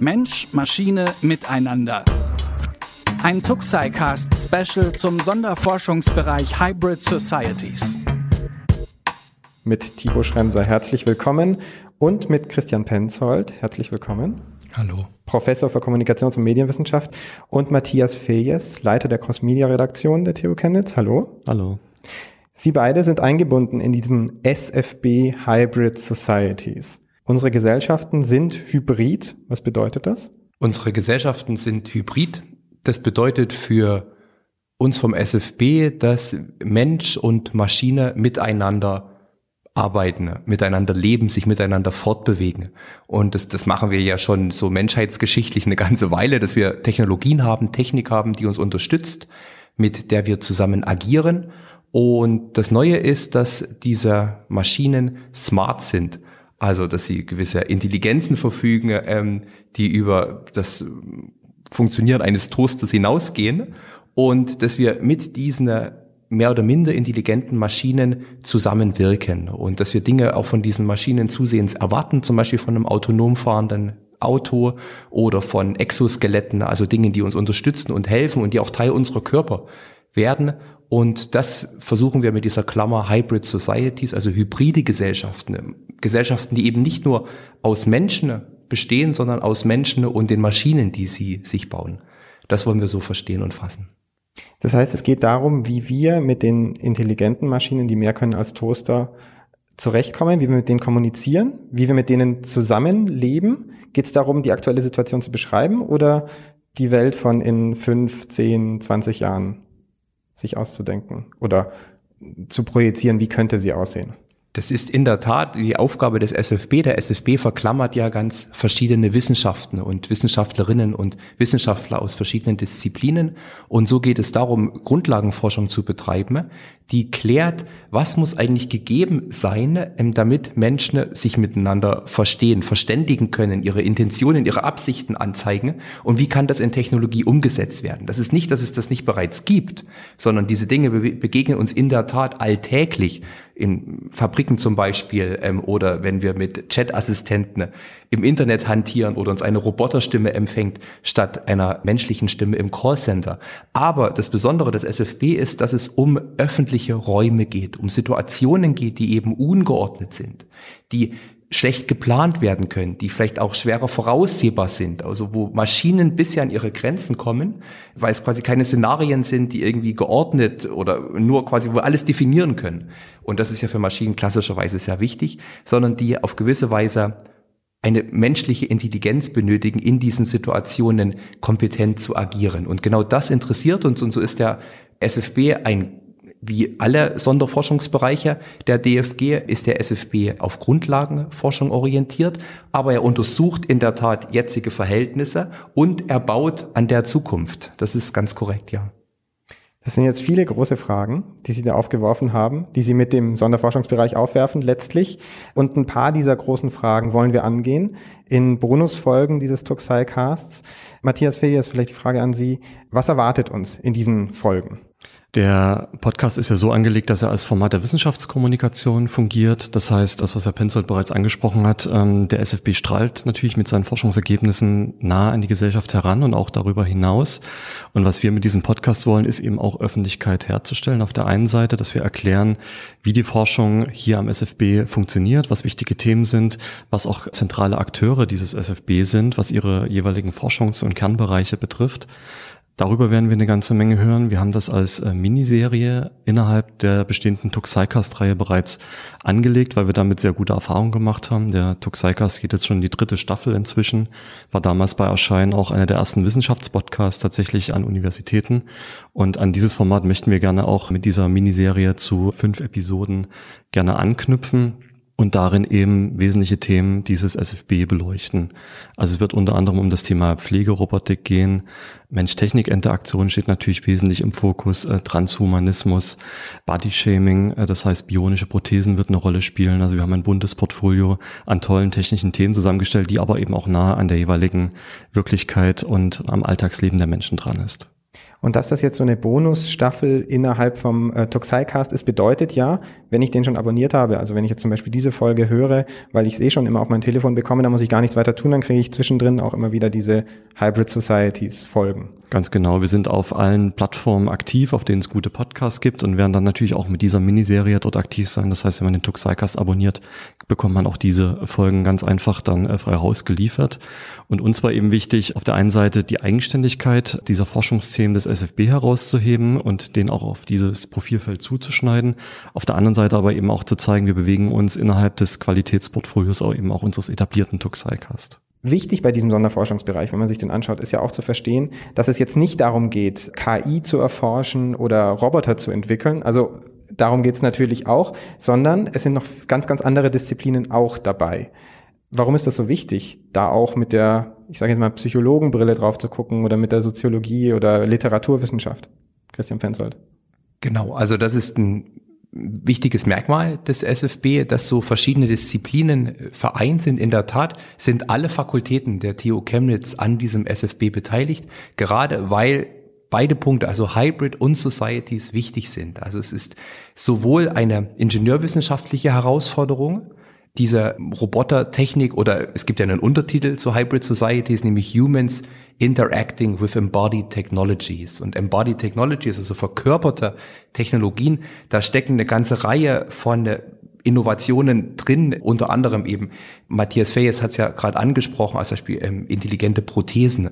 Mensch, Maschine, Miteinander. Ein Tuxi-Cast Special zum Sonderforschungsbereich Hybrid Societies. Mit Thibaut Schremser herzlich willkommen und mit Christian Penzold herzlich willkommen. Hallo. Professor für Kommunikations- und Medienwissenschaft und Matthias Fejes, Leiter der Cross-Media-Redaktion der TU Chemnitz. Hallo. Hallo. Sie beide sind eingebunden in diesen SFB Hybrid Societies. Unsere Gesellschaften sind hybrid. Was bedeutet das? Unsere Gesellschaften sind hybrid. Das bedeutet für uns vom SFB, dass Mensch und Maschine miteinander arbeiten, miteinander leben, sich miteinander fortbewegen. Und das, das machen wir ja schon so menschheitsgeschichtlich eine ganze Weile, dass wir Technologien haben, Technik haben, die uns unterstützt, mit der wir zusammen agieren. Und das Neue ist, dass diese Maschinen smart sind. Also, dass sie gewisse Intelligenzen verfügen, ähm, die über das Funktionieren eines Toasters hinausgehen. Und dass wir mit diesen mehr oder minder intelligenten Maschinen zusammenwirken und dass wir Dinge auch von diesen Maschinen zusehends erwarten, zum Beispiel von einem autonom fahrenden Auto oder von Exoskeletten, also Dingen, die uns unterstützen und helfen und die auch Teil unserer Körper werden. Und das versuchen wir mit dieser Klammer Hybrid Societies, also hybride Gesellschaften, Gesellschaften, die eben nicht nur aus Menschen bestehen, sondern aus Menschen und den Maschinen, die sie sich bauen. Das wollen wir so verstehen und fassen. Das heißt, es geht darum, wie wir mit den intelligenten Maschinen, die mehr können als Toaster, zurechtkommen, wie wir mit denen kommunizieren, wie wir mit denen zusammenleben. Geht es darum, die aktuelle Situation zu beschreiben oder die Welt von in fünf, zehn, zwanzig Jahren sich auszudenken oder zu projizieren, wie könnte sie aussehen? Das ist in der Tat die Aufgabe des SFB. Der SFB verklammert ja ganz verschiedene Wissenschaften und Wissenschaftlerinnen und Wissenschaftler aus verschiedenen Disziplinen. Und so geht es darum, Grundlagenforschung zu betreiben, die klärt, was muss eigentlich gegeben sein, ähm, damit Menschen sich miteinander verstehen, verständigen können, ihre Intentionen, ihre Absichten anzeigen und wie kann das in Technologie umgesetzt werden. Das ist nicht, dass es das nicht bereits gibt, sondern diese Dinge begegnen uns in der Tat alltäglich in Fabriken zum Beispiel ähm, oder wenn wir mit Chat-Assistenten im Internet hantieren oder uns eine Roboterstimme empfängt statt einer menschlichen Stimme im Callcenter. Aber das Besondere des SFB ist, dass es um öffentliche Räume geht, um Situationen geht, die eben ungeordnet sind, die schlecht geplant werden können, die vielleicht auch schwerer voraussehbar sind, also wo Maschinen bisher an ihre Grenzen kommen, weil es quasi keine Szenarien sind, die irgendwie geordnet oder nur quasi, wo wir alles definieren können. Und das ist ja für Maschinen klassischerweise sehr wichtig, sondern die auf gewisse Weise eine menschliche Intelligenz benötigen, in diesen Situationen kompetent zu agieren. Und genau das interessiert uns und so ist der SFB ein wie alle Sonderforschungsbereiche der DFG ist der SFB auf Grundlagenforschung orientiert, aber er untersucht in der Tat jetzige Verhältnisse und er baut an der Zukunft. Das ist ganz korrekt, ja. Das sind jetzt viele große Fragen, die Sie da aufgeworfen haben, die Sie mit dem Sonderforschungsbereich aufwerfen letztlich. Und ein paar dieser großen Fragen wollen wir angehen in Bonusfolgen dieses Tuxai-Casts. Matthias Feyes, vielleicht die Frage an Sie. Was erwartet uns in diesen Folgen? Der Podcast ist ja so angelegt, dass er als Format der Wissenschaftskommunikation fungiert. Das heißt, das, was Herr Penzold bereits angesprochen hat, ähm, der SFB strahlt natürlich mit seinen Forschungsergebnissen nah an die Gesellschaft heran und auch darüber hinaus. Und was wir mit diesem Podcast wollen, ist eben auch Öffentlichkeit herzustellen. Auf der einen Seite, dass wir erklären, wie die Forschung hier am SFB funktioniert, was wichtige Themen sind, was auch zentrale Akteure dieses SFB sind, was ihre jeweiligen Forschungs- und Kernbereiche betrifft. Darüber werden wir eine ganze Menge hören. Wir haben das als äh, Miniserie innerhalb der bestehenden Tuxicast-Reihe bereits angelegt, weil wir damit sehr gute Erfahrungen gemacht haben. Der Tuxicast geht jetzt schon in die dritte Staffel inzwischen, war damals bei Erscheinen auch einer der ersten Wissenschaftspodcasts tatsächlich an Universitäten. Und an dieses Format möchten wir gerne auch mit dieser Miniserie zu fünf Episoden gerne anknüpfen und darin eben wesentliche Themen dieses SFB beleuchten. Also es wird unter anderem um das Thema Pflegerobotik gehen. Mensch-Technik-Interaktion steht natürlich wesentlich im Fokus. Äh, Transhumanismus, Bodyshaming, äh, das heißt bionische Prothesen wird eine Rolle spielen. Also wir haben ein buntes Portfolio an tollen technischen Themen zusammengestellt, die aber eben auch nahe an der jeweiligen Wirklichkeit und am Alltagsleben der Menschen dran ist. Und dass das jetzt so eine Bonusstaffel innerhalb vom äh, Toxicast ist, bedeutet ja, wenn ich den schon abonniert habe, also wenn ich jetzt zum Beispiel diese Folge höre, weil ich es eh schon immer auf mein Telefon bekomme, dann muss ich gar nichts weiter tun, dann kriege ich zwischendrin auch immer wieder diese Hybrid Societies Folgen. Ganz genau. Wir sind auf allen Plattformen aktiv, auf denen es gute Podcasts gibt und werden dann natürlich auch mit dieser Miniserie dort aktiv sein. Das heißt, wenn man den Tuxicast abonniert, bekommt man auch diese Folgen ganz einfach dann äh, frei Haus geliefert. Und uns war eben wichtig, auf der einen Seite die Eigenständigkeit dieser Forschungsthemen des SFB herauszuheben und den auch auf dieses Profilfeld zuzuschneiden. Auf der anderen Seite aber eben auch zu zeigen, wir bewegen uns innerhalb des Qualitätsportfolios auch eben auch unseres etablierten Tuxicast. Wichtig bei diesem Sonderforschungsbereich, wenn man sich den anschaut, ist ja auch zu verstehen, dass es jetzt nicht darum geht, KI zu erforschen oder Roboter zu entwickeln. Also darum geht es natürlich auch, sondern es sind noch ganz, ganz andere Disziplinen auch dabei. Warum ist das so wichtig, da auch mit der, ich sage jetzt mal, Psychologenbrille drauf zu gucken oder mit der Soziologie oder Literaturwissenschaft? Christian Penzold. Genau, also das ist ein wichtiges Merkmal des SFB, dass so verschiedene Disziplinen vereint sind. In der Tat sind alle Fakultäten der TU Chemnitz an diesem SFB beteiligt, gerade weil beide Punkte, also Hybrid und Societies, wichtig sind. Also es ist sowohl eine ingenieurwissenschaftliche Herausforderung, dieser Robotertechnik oder es gibt ja einen Untertitel zu Hybrid Societies, nämlich Humans Interacting with Embodied Technologies. Und Embodied Technologies, also verkörperte Technologien, da stecken eine ganze Reihe von Innovationen drin, unter anderem eben, Matthias Fayes hat es ja gerade angesprochen, als Beispiel ähm, intelligente Prothesen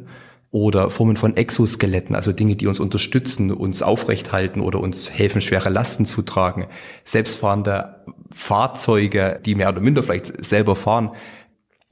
oder Formen von Exoskeletten, also Dinge, die uns unterstützen, uns aufrecht halten oder uns helfen, schwere Lasten zu tragen. Selbstfahrende Fahrzeuge, die mehr oder minder vielleicht selber fahren.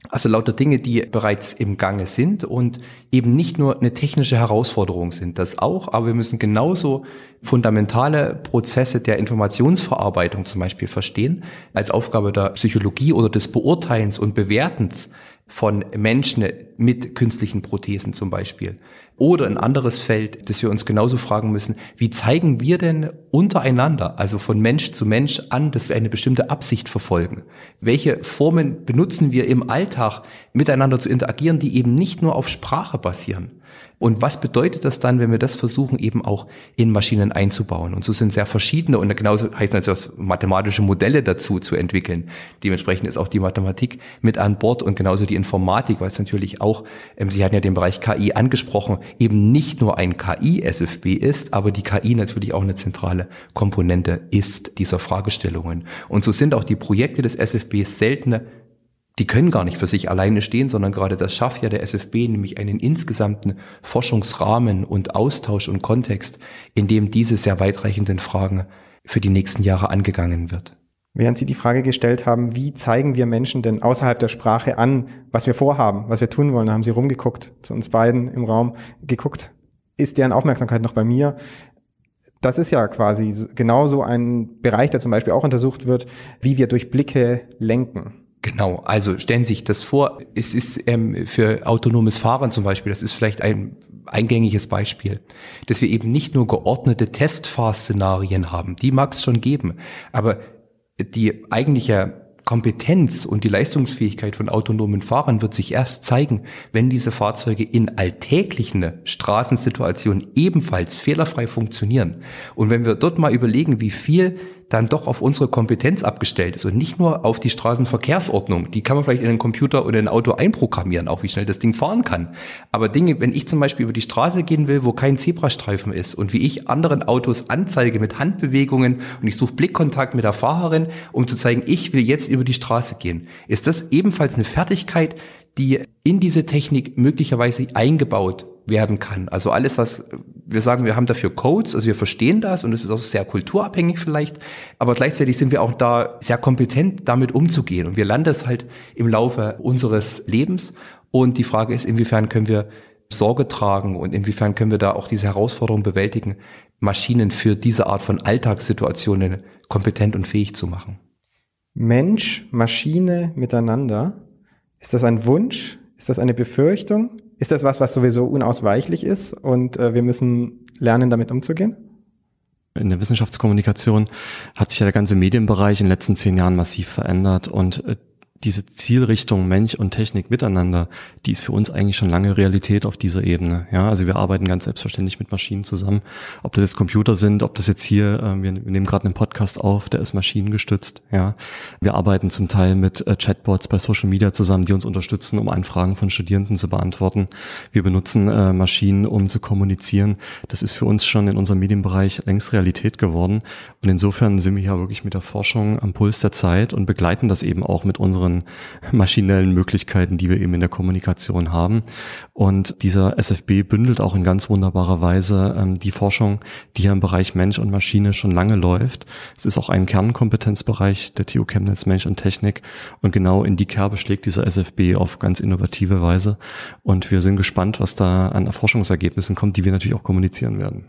Also lauter Dinge, die bereits im Gange sind und eben nicht nur eine technische Herausforderung sind, das auch, aber wir müssen genauso fundamentale Prozesse der Informationsverarbeitung zum Beispiel verstehen, als Aufgabe der Psychologie oder des Beurteilens und Bewertens von Menschen mit künstlichen Prothesen zum Beispiel. Oder ein anderes Feld, das wir uns genauso fragen müssen, wie zeigen wir denn untereinander, also von Mensch zu Mensch an, dass wir eine bestimmte Absicht verfolgen? Welche Formen benutzen wir im Alltag, miteinander zu interagieren, die eben nicht nur auf Sprache basieren? Und was bedeutet das dann, wenn wir das versuchen, eben auch in Maschinen einzubauen? Und so sind sehr verschiedene und genauso heißt es mathematische Modelle dazu zu entwickeln. Dementsprechend ist auch die Mathematik mit an Bord und genauso die Informatik, weil es natürlich auch, ähm, Sie hatten ja den Bereich KI angesprochen, eben nicht nur ein KI-SFB ist, aber die KI natürlich auch eine zentrale Komponente ist dieser Fragestellungen. Und so sind auch die Projekte des SFBs seltene die können gar nicht für sich alleine stehen, sondern gerade das schafft ja der SFB, nämlich einen insgesamten Forschungsrahmen und Austausch und Kontext, in dem diese sehr weitreichenden Fragen für die nächsten Jahre angegangen wird. Während Sie die Frage gestellt haben, wie zeigen wir Menschen denn außerhalb der Sprache an, was wir vorhaben, was wir tun wollen, haben Sie rumgeguckt, zu uns beiden im Raum geguckt. Ist deren Aufmerksamkeit noch bei mir? Das ist ja quasi genauso ein Bereich, der zum Beispiel auch untersucht wird, wie wir durch Blicke lenken. Genau, also stellen Sie sich das vor, es ist ähm, für autonomes Fahren zum Beispiel, das ist vielleicht ein eingängiges Beispiel, dass wir eben nicht nur geordnete Testfahrszenarien haben, die mag es schon geben, aber die eigentliche Kompetenz und die Leistungsfähigkeit von autonomen Fahrern wird sich erst zeigen, wenn diese Fahrzeuge in alltäglichen Straßensituationen ebenfalls fehlerfrei funktionieren. Und wenn wir dort mal überlegen, wie viel dann doch auf unsere Kompetenz abgestellt ist und nicht nur auf die Straßenverkehrsordnung. Die kann man vielleicht in einen Computer oder in ein Auto einprogrammieren, auch wie schnell das Ding fahren kann. Aber Dinge, wenn ich zum Beispiel über die Straße gehen will, wo kein Zebrastreifen ist und wie ich anderen Autos anzeige mit Handbewegungen und ich suche Blickkontakt mit der Fahrerin, um zu zeigen, ich will jetzt über die Straße gehen, ist das ebenfalls eine Fertigkeit, die in diese Technik möglicherweise eingebaut werden kann. Also alles, was wir sagen, wir haben dafür Codes, also wir verstehen das und es ist auch sehr kulturabhängig vielleicht, aber gleichzeitig sind wir auch da sehr kompetent, damit umzugehen und wir lernen das halt im Laufe unseres Lebens und die Frage ist, inwiefern können wir Sorge tragen und inwiefern können wir da auch diese Herausforderung bewältigen, Maschinen für diese Art von Alltagssituationen kompetent und fähig zu machen. Mensch, Maschine miteinander, ist das ein Wunsch? Ist das eine Befürchtung? Ist das was, was sowieso unausweichlich ist und äh, wir müssen lernen, damit umzugehen? In der Wissenschaftskommunikation hat sich ja der ganze Medienbereich in den letzten zehn Jahren massiv verändert und äh, diese Zielrichtung Mensch und Technik miteinander, die ist für uns eigentlich schon lange Realität auf dieser Ebene. Ja, also wir arbeiten ganz selbstverständlich mit Maschinen zusammen. Ob das jetzt Computer sind, ob das jetzt hier, äh, wir, wir, nehmen gerade einen Podcast auf, der ist maschinengestützt. Ja, wir arbeiten zum Teil mit äh, Chatbots bei Social Media zusammen, die uns unterstützen, um Anfragen von Studierenden zu beantworten. Wir benutzen äh, Maschinen, um zu kommunizieren. Das ist für uns schon in unserem Medienbereich längst Realität geworden. Und insofern sind wir ja wirklich mit der Forschung am Puls der Zeit und begleiten das eben auch mit unseren anderen maschinellen Möglichkeiten, die wir eben in der Kommunikation haben. Und dieser SFB bündelt auch in ganz wunderbarer Weise ähm, die Forschung, die ja im Bereich Mensch und Maschine schon lange läuft. Es ist auch ein Kernkompetenzbereich der TU Chemnitz Mensch und Technik. Und genau in die Kerbe schlägt dieser SFB auf ganz innovative Weise. Und wir sind gespannt, was da an Erforschungsergebnissen kommt, die wir natürlich auch kommunizieren werden.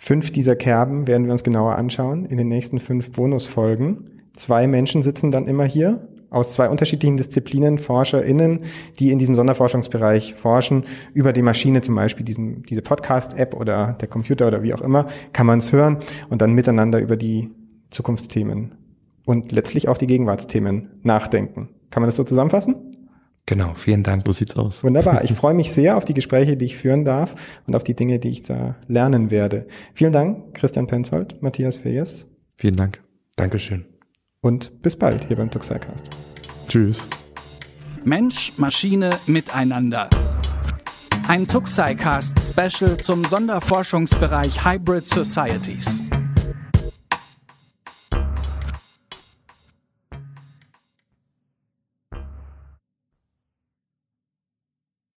Fünf dieser Kerben werden wir uns genauer anschauen in den nächsten fünf Bonusfolgen. Zwei Menschen sitzen dann immer hier aus zwei unterschiedlichen Disziplinen, ForscherInnen, die in diesem Sonderforschungsbereich forschen, über die Maschine zum Beispiel, diesen, diese Podcast-App oder der Computer oder wie auch immer, kann man es hören und dann miteinander über die Zukunftsthemen und letztlich auch die Gegenwartsthemen nachdenken. Kann man das so zusammenfassen? Genau, vielen Dank. So sieht's aus. Wunderbar. Ich freue mich sehr auf die Gespräche, die ich führen darf und auf die Dinge, die ich da lernen werde. Vielen Dank, Christian Penzold, Matthias Fejes. Vielen Dank. Dankeschön und bis bald hier beim Tuxicast. Tschüss. Mensch, Maschine, Miteinander. Ein Tuxicast Special zum Sonderforschungsbereich Hybrid Societies.